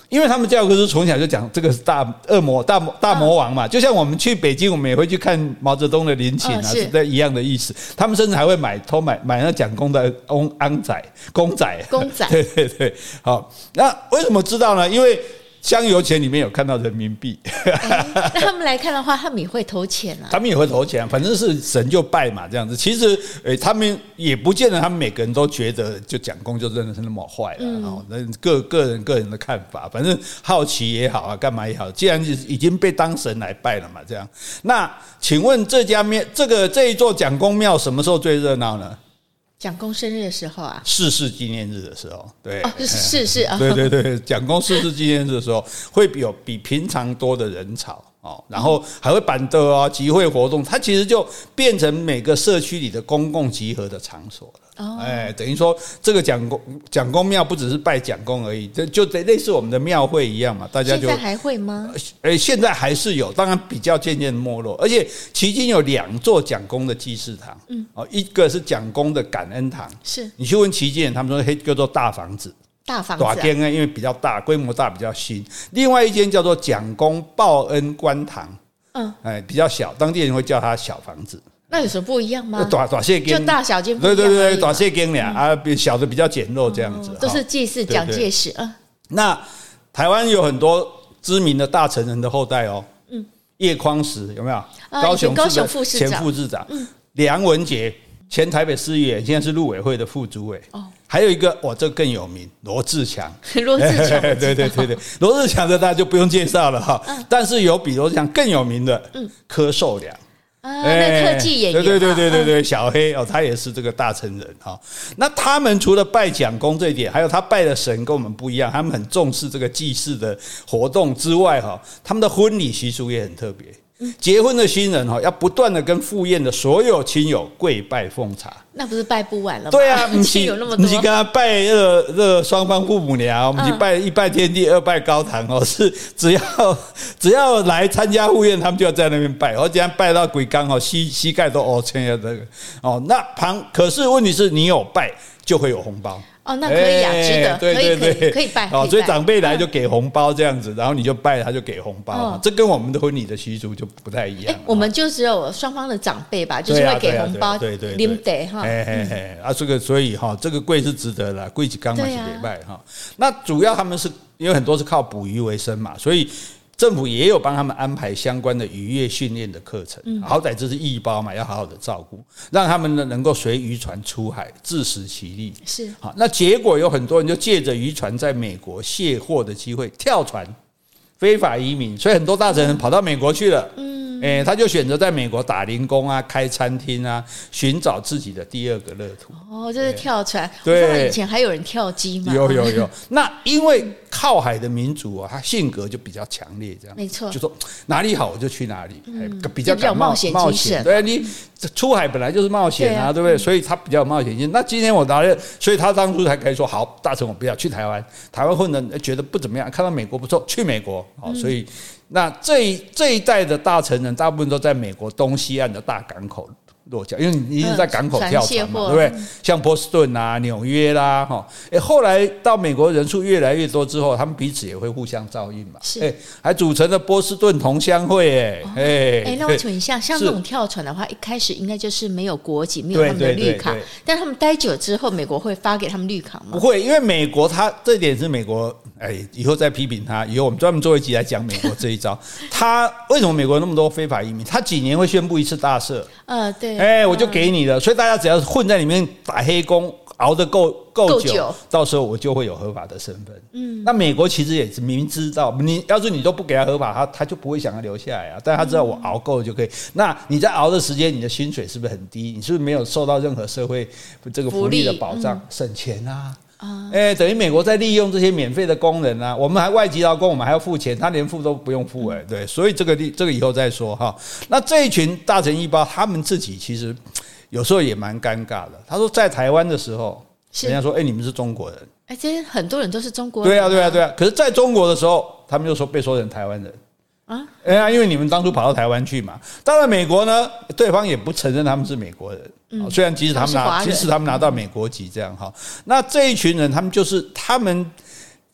因为他们教科书从小就讲这个是大恶魔、大魔大魔王嘛，就像我们去北京，我们也会去看毛泽东的陵寝啊，是那一样的意思。他们甚至还会买偷买买那蒋公的翁安仔公仔，
公仔，
对对对。好，那为什么知道呢？因为。香油钱里面有看到人民币，
那他们来看的话，他们也会投钱啊。
他们也会投钱，反正是神就拜嘛，这样子。其实，诶，他们也不见得，他们每个人都觉得就蒋公就真的是那么坏了哦。那个个人个人的看法，反正好奇也好啊，干嘛也好，既然已经被当神来拜了嘛，这样。那请问这家庙，这个这一座蒋公庙什么时候最热闹呢？
蒋公生日的时候啊，
逝世纪念日的时候，对，
哦，是逝世 啊，
对对对，蒋公逝世纪念日的时候，会有比平常多的人潮。哦，然后还会板凳啊，集会活动，它其实就变成每个社区里的公共集合的场所了。哦，哎，等于说这个蒋公蒋公庙不只是拜蒋公而已，就就得类似我们的庙会一样嘛，大家就
现在还会吗？
哎，现在还是有，当然比较渐渐没落。而且迄今有两座蒋公的祭祀堂，嗯，哦，一个是蒋公的感恩堂，是你去问旗津人，他们说嘿叫做大房子。
大房子，
因为比较大，规模大，比较新。另外一间叫做蒋公报恩官堂，嗯，哎，比较小，当地人会叫它小房子。
那有什么不一样吗？
大大小间，
就大小间，
对对对，大小间俩啊，比小的比较简陋这样子。
都是祭祀蒋介石啊。
那台湾有很多知名的大臣人的后代哦，嗯，叶匡时有没有？高雄高雄副市长，前副市长，嗯，梁文杰，前台北市议员，现在是陆委会的副主委。哦。还有一个，哇，这更有名，罗志强。
罗志强，对
对对对，罗志强的大家就不用介绍了哈。但是有比罗志强更有名的，嗯柯受良
啊，那特技演员，
对对对对对对，小黑哦，他也是这个大成人哈。那他们除了拜蒋公这一点，还有他拜的神跟我们不一样，他们很重视这个祭祀的活动之外哈，他们的婚礼习俗也很特别。结婚的新人哈，要不断的跟赴宴的所有亲友跪拜奉茶。
那不是拜不完了吗？
对啊，不
是有那么多，
不是跟他拜二这双方父母娘，我们去拜一拜天地，二拜高堂哦。是只要 只要来参加赴宴，他们就要在那边拜，而且拜到鬼刚哦，膝膝盖都凹成这个哦。那旁可是问题是你有拜就会有红包。
哦，那可以啊，值得，对对对，可以拜。哦，
所以长辈来就给红包这样子，然后你就拜，他就给红包。这跟我们的婚礼的习俗就不太一样。
我们就只有双方的长辈吧，就是会给红包，
对对，
领得哈。
哎哎哎，啊，这个所以哈，这个贵是值得的，贵几缸嘛是礼拜哈。那主要他们是因为很多是靠捕鱼为生嘛，所以。政府也有帮他们安排相关的渔业训练的课程，好歹这是义包嘛，要好好的照顾，让他们呢能够随渔船出海，自食其力。
是
好，那结果有很多人就借着渔船在美国卸货的机会跳船，非法移民，所以很多大臣跑到美国去了。嗯。哎，他就选择在美国打零工啊，开餐厅啊，寻找自己的第二个乐土。
哦，就是跳船。
对，
以前还有人跳机吗？
有有 有。那因为靠海的民族啊，他性格就比较强烈，这样。
没错。
就说哪里好我就去哪里，
嗯、
比较敢冒险冒险。对，你出海本来就是冒险啊，对不对？所以他比较有冒险性。那今天我拿了，所以他当初才可以说好，大臣我不要去台湾，台湾混的觉得不怎么样，看到美国不错，去美国。好，所以。那这一这一代的大臣人，大部分都在美国东西岸的大港口。落脚，因为你一直在港口跳船嘛，对不对？像波士顿啊、纽约啦，哈，哎，后来到美国人数越来越多之后，他们彼此也会互相照应嘛，是，哎，还组成了波士顿同乡会，哎，哎，
哎，那我请问一下，像这种跳船的话，一开始应该就是没有国籍，没有他们的绿卡，但他们待久之后，美国会发给他们绿卡吗？
不会，因为美国他这点是美国，哎，以后再批评他，以后我们专门做一集来讲美国这一招。他为什么美国那么多非法移民？他几年会宣布一次大赦？
呃，对。
哎、欸，我就给你了，所以大家只要混在里面打黑工，熬得够够久，久到时候我就会有合法的身份。嗯，那美国其实也是明知道，你要是你都不给他合法，他他就不会想要留下来啊。但他知道我熬够了就可以。那你在熬的时间，你的薪水是不是很低？你是不是没有受到任何社会这个福利的保障？省钱啊！哎、欸，等于美国在利用这些免费的工人啊，我们还外籍劳工，我们还要付钱，他连付都不用付哎，对，所以这个这个以后再说哈。那这一群大臣一包，他们自己其实有时候也蛮尴尬的。他说在台湾的时候，人家说哎、欸，你们是中国人，
哎，这些很多人都是中国人，
对啊，对啊，对啊。可是在中国的时候，他们就说被说成台湾人。啊，哎呀，因为你们当初跑到台湾去嘛，到了美国呢，对方也不承认他们是美国人。嗯，虽然即使他们拿，即使他们拿到美国籍这样哈，那这一群人，他们就是他们，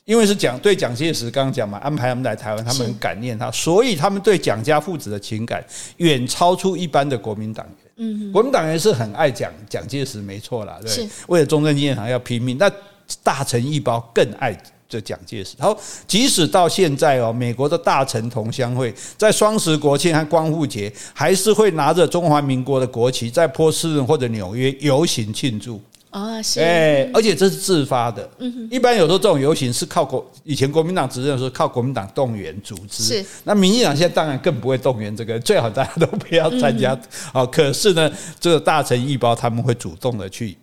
因为是蒋对蒋介石刚刚讲嘛，安排他们来台湾，他们很感念他，所以他们对蒋家父子的情感远超出一般的国民党员。嗯，国民党员是很爱蒋蒋介石，没错啦，对，为了中正纪念堂要拼命，那大臣一包更爱。这蒋介石，然后即使到现在哦，美国的大臣同乡会在双十国庆和光复节，还是会拿着中华民国的国旗，在波士顿或者纽约游行庆祝
啊，是
哎，而且这是自发的。嗯，一般有时候这种游行是靠国，以前国民党执政的时候靠国民党动员组织，是那民进党现在当然更不会动员这个，最好大家都不要参加。好，可是呢，这个大臣一包他们会主动的去。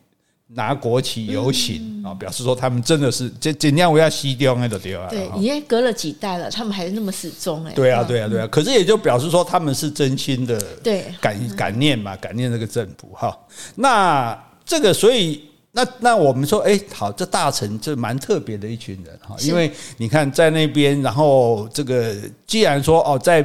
拿国旗游行啊，表示说他们真的是这尽量不要西掉那个地方。
对，已经隔了几代了，他们还是那么始终哎。
对啊，对啊，对啊。可是也就表示说他们是真心的，
对，
感感念嘛，感念这个政府哈。那这个，所以那那我们说，哎，好，这大臣这蛮特别的一群人哈，因为你看在那边，然后这个既然说哦，在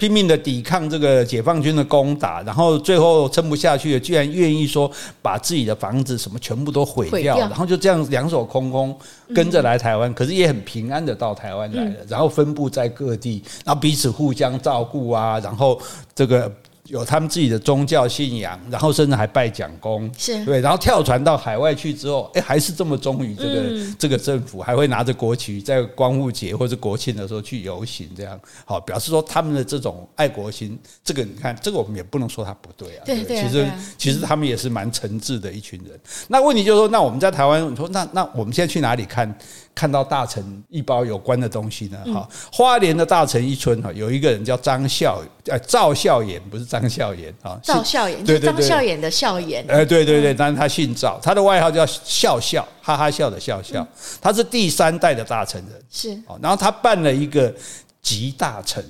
拼命的抵抗这个解放军的攻打，然后最后撑不下去了，居然愿意说把自己的房子什么全部都毁掉，然后就这样两手空空跟着来台湾，可是也很平安的到台湾来了，然后分布在各地，然后彼此互相照顾啊，然后这个。有他们自己的宗教信仰，然后甚至还拜蒋公，是对，然后跳船到海外去之后，哎，还是这么忠于这个、嗯、这个政府，还会拿着国旗在光复节或者国庆的时候去游行，这样好表示说他们的这种爱国心。这个你看，这个我们也不能说他不对啊，对，对，其实其实他们也是蛮诚挚的一群人。那问题就是说，那我们在台湾，你说那那我们现在去哪里看？看到大臣一包有关的东西呢？哈，花莲的大臣一村哈，有一个人叫张孝，呃，赵孝言，不是张孝言啊，
赵孝言，对张孝言的孝言，
哎，对对对，但是他姓赵，他的外号叫笑笑，哈哈笑的笑笑，他是第三代的大臣人，是，然后他办了一个集大成。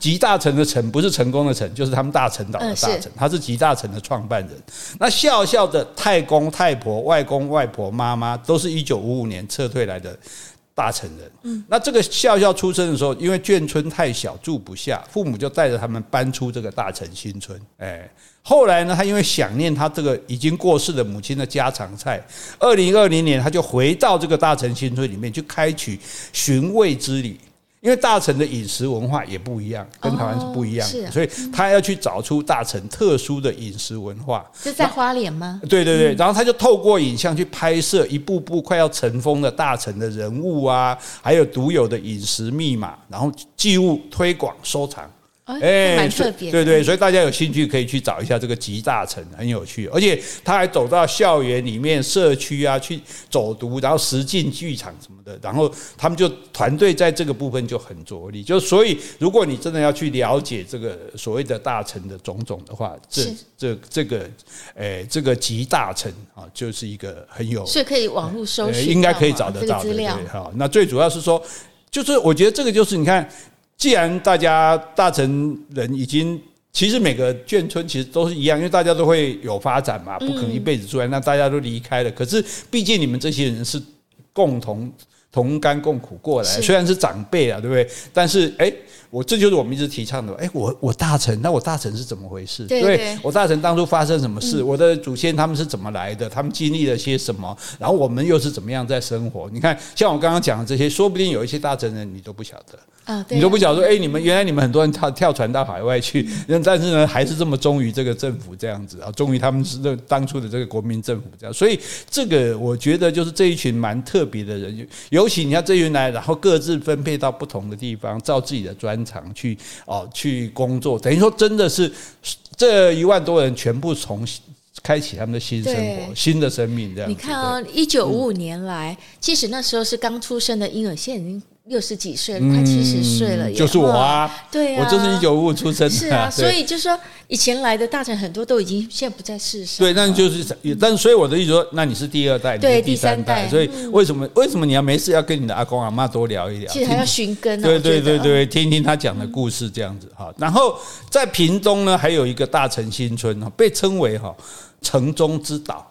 集大成的成不是成功的成，就是他们大成岛的大成，他是集大成的创办人。那笑笑的太公太婆、外公外婆、妈妈都是一九五五年撤退来的。大成人，嗯，那这个笑笑出生的时候，因为眷村太小住不下，父母就带着他们搬出这个大成新村。哎，后来呢，他因为想念他这个已经过世的母亲的家常菜，二零二零年他就回到这个大成新村里面去开启寻味之旅。因为大臣的饮食文化也不一样，跟台湾是不一样的，所以他要去找出大臣特殊的饮食文化。
是在花莲吗？
对对对，然后他就透过影像去拍摄一步步快要尘封的大臣的人物啊，还有独有的饮食密码，然后记录、推广、收藏。
哎，蛮特别，
对对，所以大家有兴趣可以去找一下这个集大成，很有趣。而且他还走到校园里面、社区啊去走读，然后实境剧场什么的，然后他们就团队在这个部分就很着力。就所以，如果你真的要去了解这个所谓的大成的种种的话，这这这个，哎，这个集大成啊，就是一个很有，
所以可以网络搜，
应该可以找得到的资料。好，那最主要是说，就是我觉得这个就是你看。既然大家大成人已经，其实每个眷村其实都是一样，因为大家都会有发展嘛，不可能一辈子住在那，大家都离开了。可是毕竟你们这些人是共同同甘共苦过来，虽然是长辈啊，对不对？但是哎。我这就是我们一直提倡的，哎，我我大臣，那我大臣是怎么回事？对，对，对，我大臣当初发生什么事？嗯、我的祖先他们是怎么来的？他们经历了些什么？然后我们又是怎么样在生活？你看，像我刚刚讲的这些，说不定有一些大臣人你都不晓得啊，你都不晓得说，哎，你们原来你们很多人跳跳船到海外去，嗯、但是呢，还是这么忠于这个政府这样子啊，忠于他们是这当初的这个国民政府这样。所以这个我觉得就是这一群蛮特别的人，尤其你看这群来，然后各自分配到不同的地方，照自己的专。长去哦，去工作，等于说真的是这一万多人全部重新开启他们的新生活、新的生命这样。
你看啊，一九五五年来，即使那时候是刚出生的婴儿，现在已经。六十几岁，快七十岁了，
就是我啊，
对啊，
我就是一九五五出生的，
是啊，所以就是说，以前来的大臣很多都已经现在不在世上，
对，那就是，但所以我的意思说，那你是第二代，对，第三代，所以为什么为什么你要没事要跟你的阿公阿妈多聊一聊？
其实还要寻根，
对对对对，听听他讲的故事这样子哈。然后在屏东呢，还有一个大城新村哈，被称为哈城中之岛。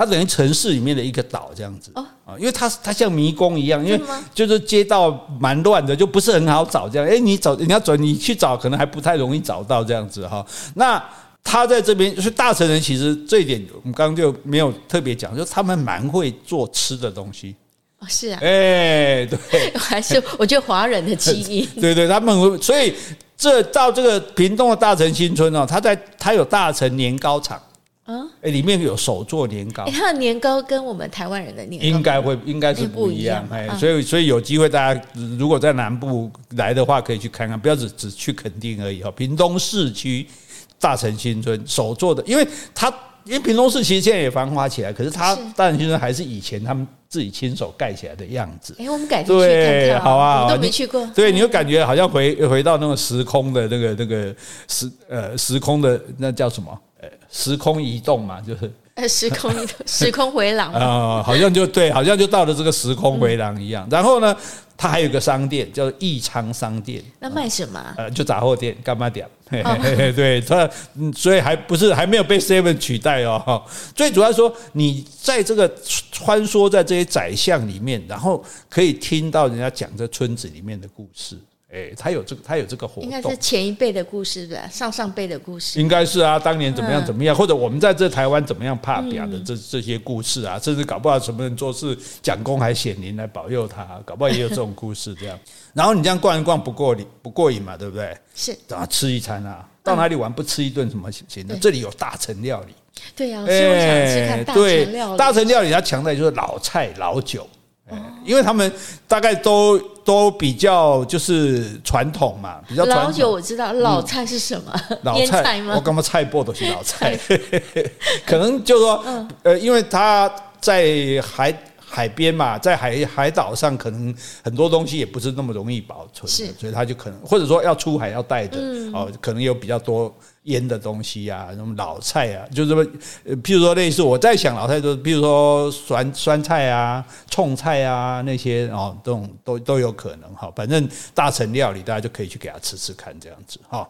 它等于城市里面的一个岛这样子啊，因为它它像迷宫一样，因为就是街道蛮乱的，就不是很好找这样。哎，你找你要找你去找，可能还不太容易找到这样子哈。那他在这边就是大城人，其实这一点我们刚刚就没有特别讲，就是他们蛮会做吃的东西。
哦，是啊，
哎，对，
还是我觉得华人的基因，
对 对，他们会，所以这到这个屏东的大城新村哦，他在他有大城年糕厂。啊，哎，里面有手做年糕，
它的年糕跟我们台湾人的年糕
应该会应该是不一样，哎，所以所以有机会大家如果在南部来的话，可以去看看，不要只只去垦丁而已哈。屏东市区大城新村手做的，因为它因为屏东市其实现在也繁华起来，可是它大城新村还是以前他们自己亲手盖起来的样子。
哎，我们改天去看看，
好啊，
我都没去过。
对，你会感觉好像回回到那个时空的那个那个时呃时空的那叫什么？时空移动嘛，就是
呃，时空移动，时空回廊
啊，好像就对，好像就到了这个时空回廊一样。然后呢，它还有一个商店叫义昌商店，
那卖什么？
呃，就杂货店，干嘛点？对，它所以还不是还没有被 Seven 取代哦。最主要说，你在这个穿梭在这些窄巷里面，然后可以听到人家讲这村子里面的故事。哎，他有这个，他有这个活动，
应该是前一辈的故事吧，上上辈的故事，
应该是啊，当年怎么样怎么样，或者我们在这台湾怎么样怕表的这这些故事啊，甚至搞不好什么人做事，蒋公还显灵来保佑他，搞不好也有这种故事这样。然后你这样逛一逛不过瘾，不过瘾嘛，对不对？
是，
然后吃一餐啊，到哪里玩不吃一顿什么行的？这里有大成料理，
对呀，所以我想吃看大成料理。
大成料理它强调就是老菜老酒。因为他们大概都都比较就是传统嘛，比较传统。
老酒我知道，老菜是什么？
嗯、老菜吗？我刚刚菜播都是老菜，可能就是说，呃，因为他在海海边嘛，在海海岛上，可能很多东西也不是那么容易保存，是，所以他就可能或者说要出海要带的，哦，可能有比较多。腌的东西啊，什么老菜啊，就这么，呃，譬如说类似我在想老菜，就是譬如说酸酸菜啊、葱菜啊那些哦，这种都都有可能哈。反正大成料理，大家就可以去给他吃吃看这样子哈。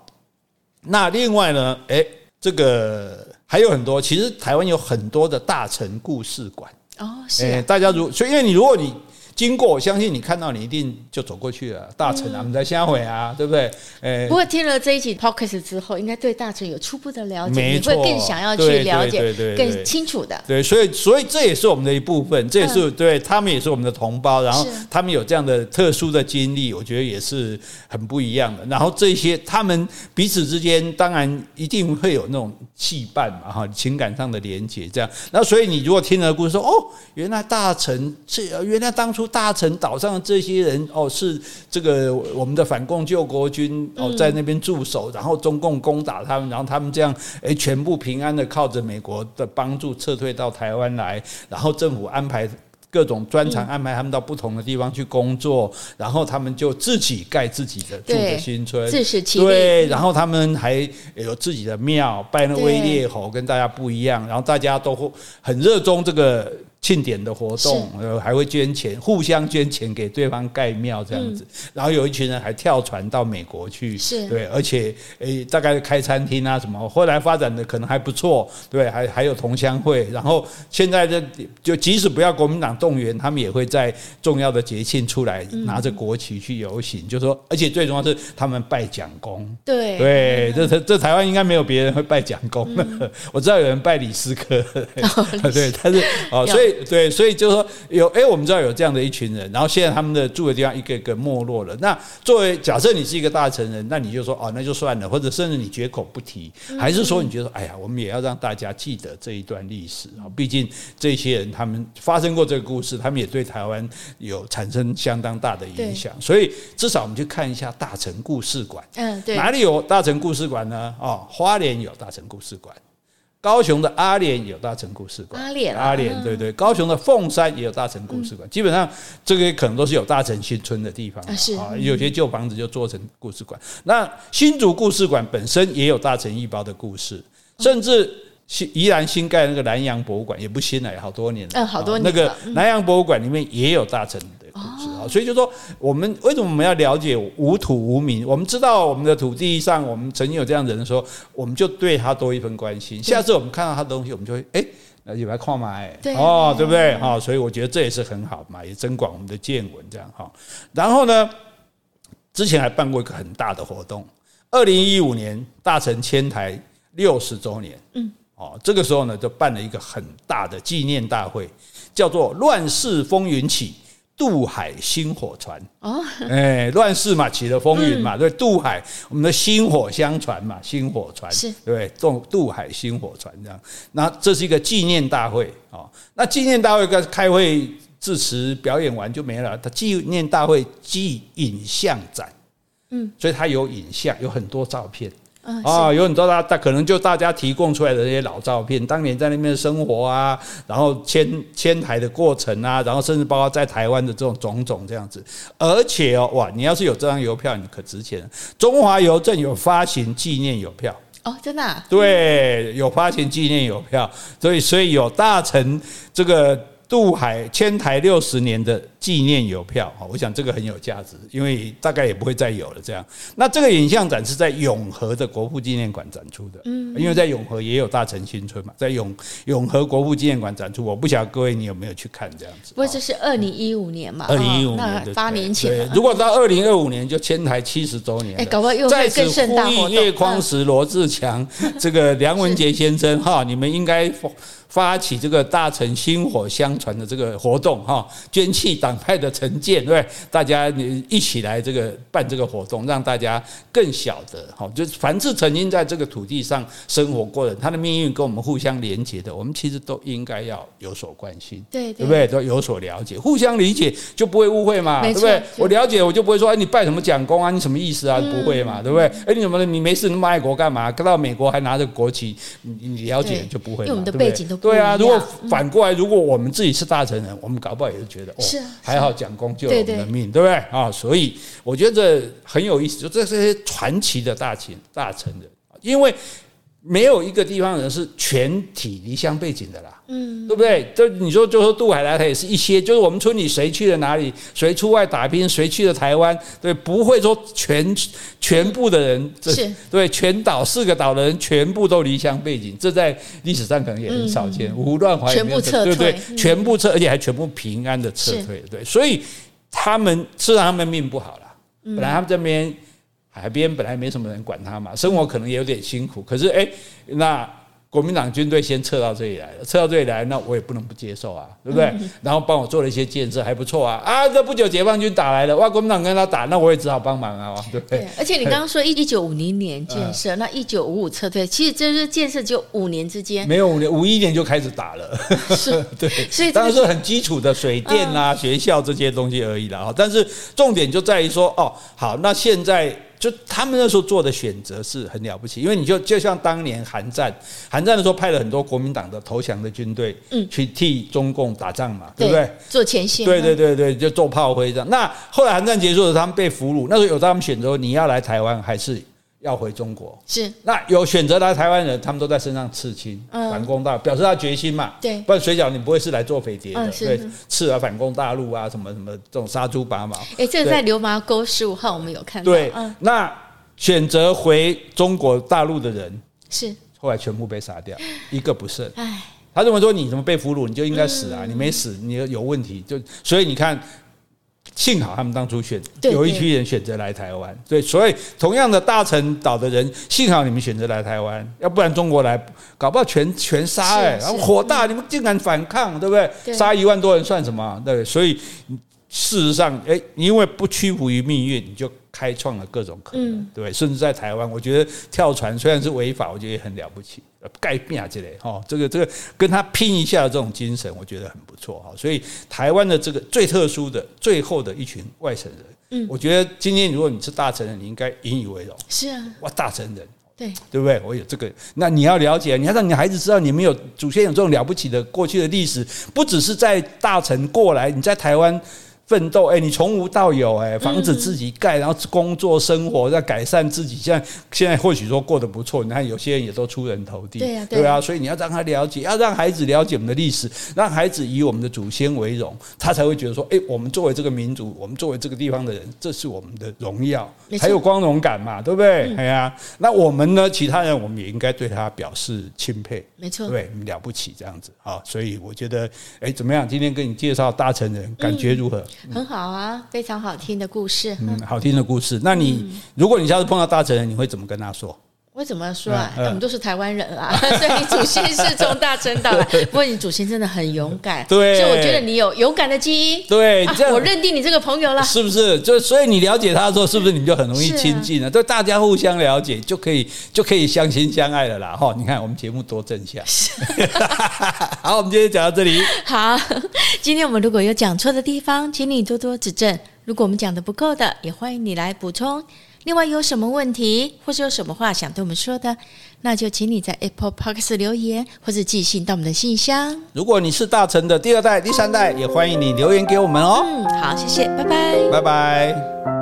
那另外呢，诶，这个还有很多，其实台湾有很多的大成故事馆
哦，是、啊，
大家如所以，因为你如果你。经过，我相信你看到你一定就走过去了。大成啊，我们在下回啊，对不对？
哎，不过听了这一集 podcast 之后，应该对大成有初步的了解，你会更想要去了解，更清楚的。
对，所以所以这也是我们的一部分，这也是对他们也是我们的同胞。然后他们有这样的特殊的经历，我觉得也是很不一样的。然后这些他们彼此之间，当然一定会有那种羁绊嘛，哈，情感上的连结这样。然后所以你如果听了故事说，哦，原来大成是原来当初。大陈岛上的这些人哦，是这个我们的反共救国军哦，在那边驻守，然后中共攻打他们，然后他们这样诶，全部平安的靠着美国的帮助撤退到台湾来，然后政府安排各种专长，安排他们到不同的地方去工作，然后他们就自己盖自己的住的新村，
自食其力。
对，然后他们还有自己的庙，拜那威烈侯，跟大家不一样，然后大家都很热衷这个。庆典的活动，呃，还会捐钱，互相捐钱给对方盖庙这样子。然后有一群人还跳船到美国去，是对，而且诶，大概开餐厅啊什么，后来发展的可能还不错，对，还还有同乡会。然后现在这就即使不要国民党动员，他们也会在重要的节庆出来拿着国旗去游行，就说，而且最重要是他们拜蒋公，对对，这这这台湾应该没有别人会拜蒋公的，我知道有人拜李斯科，对，但是哦，所以。对，所以就是说有哎，我们知道有这样的一群人，然后现在他们的住的地方一个一个没落了。那作为假设你是一个大成人，那你就说哦，那就算了，或者甚至你绝口不提，还是说你觉得哎呀，我们也要让大家记得这一段历史啊？毕竟这些人他们发生过这个故事，他们也对台湾有产生相当大的影响。所以至少我们去看一下大成故事馆。嗯，对，哪里有大成故事馆呢？哦，花莲有大成故事馆。高雄的阿莲有大成故事馆，阿莲阿莲对对，高雄的凤山也有大成故事馆，基本上这个可能都是有大成新村的地方啊，有些旧房子就做成故事馆。那新竹故事馆本身也有大成一包的故事，甚至新宜兰新盖那个南洋博物馆也不新了，好多年了，嗯，好多年。那个南洋博物馆里面也有大成的故事啊。所以就说，我们为什么我们要了解无土无民？我们知道我们的土地上，我们曾经有这样的人说，我们就对他多一份关心。下次我们看到他的东西，我们就会哎，那就来看嘛，哎，哦，对不对？哈，所以我觉得这也是很好嘛，也增广我们的见闻，这样哈。然后呢，之前还办过一个很大的活动，二零一五年大成迁台六十周年，嗯，哦，这个时候呢，就办了一个很大的纪念大会，叫做“乱世风云起”。渡海星火传哦，哎，乱世嘛，起了风云嘛，对，渡海，我们的薪火相传嘛，薪火传是，对，渡渡海薪火传这样。那这是一个纪念大会哦。那纪念大会跟开会致辞表演完就没了。他纪念大会暨影像展，嗯，所以它有影像，有很多照片。啊，有很多大，大可能就大家提供出来的这些老照片，当年在那边生活啊，然后迁迁台的过程啊，然后甚至包括在台湾的这种种种这样子。而且哦，哇，你要是有这张邮票，你可值钱。中华邮政有发行纪念邮票
哦，真的？
对，有发行纪念邮票，所以所以有大臣这个渡海迁台六十年的。纪念邮票啊，我想这个很有价值，因为大概也不会再有了。这样，那这个影像展是在永和的国父纪念馆展出的，嗯，因为在永和也有大城新村嘛，在永永和国父纪念馆展出。我不晓得各位你有没有去看这样子？
不过这是二零一五年嘛，
二零一五年
八年前。
如果到二零二五年就迁台七十周年，哎，
搞不好又会更盛大活动。
叶匡时、罗志强、这个梁文杰先生哈，你们应该发起这个大臣薪火相传的这个活动哈，捐弃党派的成见，对？大家一起来这个办这个活动，让大家更晓得哈，就是凡是曾经在这个土地上生活过的，他的命运跟我们互相连接的，我们其实都应该要有所关心，对对不对？都有所了解，互相理解就不会误会嘛，对不对？我了解我就不会说，哎，你拜什么蒋公啊？你什么意思啊？不会嘛，对不对？哎，你怎么你没事那么爱国干嘛？到美国还拿着国旗，你你了解就不会，因为我们的背景都对啊。如果反过来，如果我们自己是大成人，我们搞不好也是觉得哦，还好蒋公救了我们的命，对不对啊？所以我觉得这很有意思，就这些传奇的大秦大成人，因为没有一个地方人是全体离乡背景的啦。嗯，对不对？就你说，就说杜海来他也是一些，就是我们村里谁去了哪里，谁出外打拼，谁去了台湾，对，不会说全全部的人，
是
对，全岛四个岛的人全部都离乡背景，这在历史上可能也很少见。五胡乱华
全部撤退，
对对，全部撤，而且还全部平安的撤退，对，所以他们是让他们命不好了。本来他们这边海边本来没什么人管他嘛，生活可能也有点辛苦，可是哎，那。国民党军队先撤到这里来了，撤到这里来，那我也不能不接受啊，对不对？嗯、然后帮我做了一些建设，还不错啊啊！这不久解放军打来了，哇，国民党跟他打，那我也只好帮忙啊，对不对？对，
而且你刚刚说一 一九五零年建设，嗯、那一九五五撤退，其实这是建设就五年之间，
没有五年，五一年就开始打了，是，对，所以当然是很基础的水电啊、嗯、学校这些东西而已了哈。但是重点就在于说，哦，好，那现在。就他们那时候做的选择是很了不起，因为你就就像当年韩战，韩战的时候派了很多国民党的投降的军队，嗯，去替中共打仗嘛，对不对？
做前线，
对对对对，就做炮灰这样。那后来韩战结束了，他们被俘虏，那时候有他们选择，你要来台湾还是？要回中国
是，
那有选择来台湾人，他们都在身上刺青，反攻大，表示他决心嘛。
对，
不然水饺你不会是来做匪谍的，对，刺啊反攻大陆啊，什么什么这种杀猪拔毛。
哎，这个在流麻沟十五号我们有看到。
对，那选择回中国大陆的人
是
后来全部被杀掉，一个不剩。哎，他认为说你怎么被俘虏，你就应该死啊，你没死，你有问题，就所以你看。幸好他们当初选有一批人选择来台湾，对，所以同样的大陈岛的人，幸好你们选择来台湾，要不然中国来搞不好全全杀哎，然后火大，你们竟敢反抗，对不对？杀一万多人算什么？对，所以事实上，哎，因为不屈服于命运，你就。开创了各种可能，嗯、对，甚至在台湾，我觉得跳船虽然是违法，我觉得也很了不起。盖变啊之类哈，这个这个跟他拼一下的这种精神，我觉得很不错哈。所以台湾的这个最特殊的最后的一群外省人，嗯，我觉得今天如果你是大成人，你应该引以为荣。
是啊，
哇，大成人，
对
对不对？我有这个，那你要了解，你要让你孩子知道，你们有祖先有这种了不起的过去的历史，不只是在大城过来，你在台湾。奋斗，哎，你从无到有，哎，房子自己盖，然后工作生活在改善自己。现在现在或许说过得不错，你看有些人也都出人头地，对啊，对啊，所以你要让他了解，要让孩子了解我们的历史，让孩子以我们的祖先为荣，他才会觉得说，哎，我们作为这个民族，我们作为这个地方的人，这是我们的荣耀，才有光荣感嘛，对不对？哎呀，那我们呢？其他人我们也应该对他表示钦佩，
没错，
对，了不起这样子啊。所以我觉得，哎，怎么样？今天跟你介绍大成人，感觉如何？
很好啊，非常好听的故事。嗯，
好听的故事。那你，嗯、如果你下次碰到大成人，你会怎么跟他说？
我怎么说啊？我们都是台湾人啊，所以你祖先是从大陈岛来。不过你祖先真的很勇敢，对，所以我觉得你有勇敢的基因。
对，
我认定你这个朋友了，
是不是？就所以你了解他的时候，是不是你就很容易亲近了？就大家互相了解，就可以就可以相亲相爱了啦。哈，你看我们节目多正向。好，我们今天讲到这里。
好，今天我们如果有讲错的地方，请你多多指正。如果我们讲的不够的，也欢迎你来补充。另外有什么问题，或是有什么话想对我们说的，那就请你在 Apple Podcast 留言，或是寄信到我们的信箱。
如果你是大成的第二代、第三代，也欢迎你留言给我们哦。
嗯，好，谢谢，拜拜，
拜拜。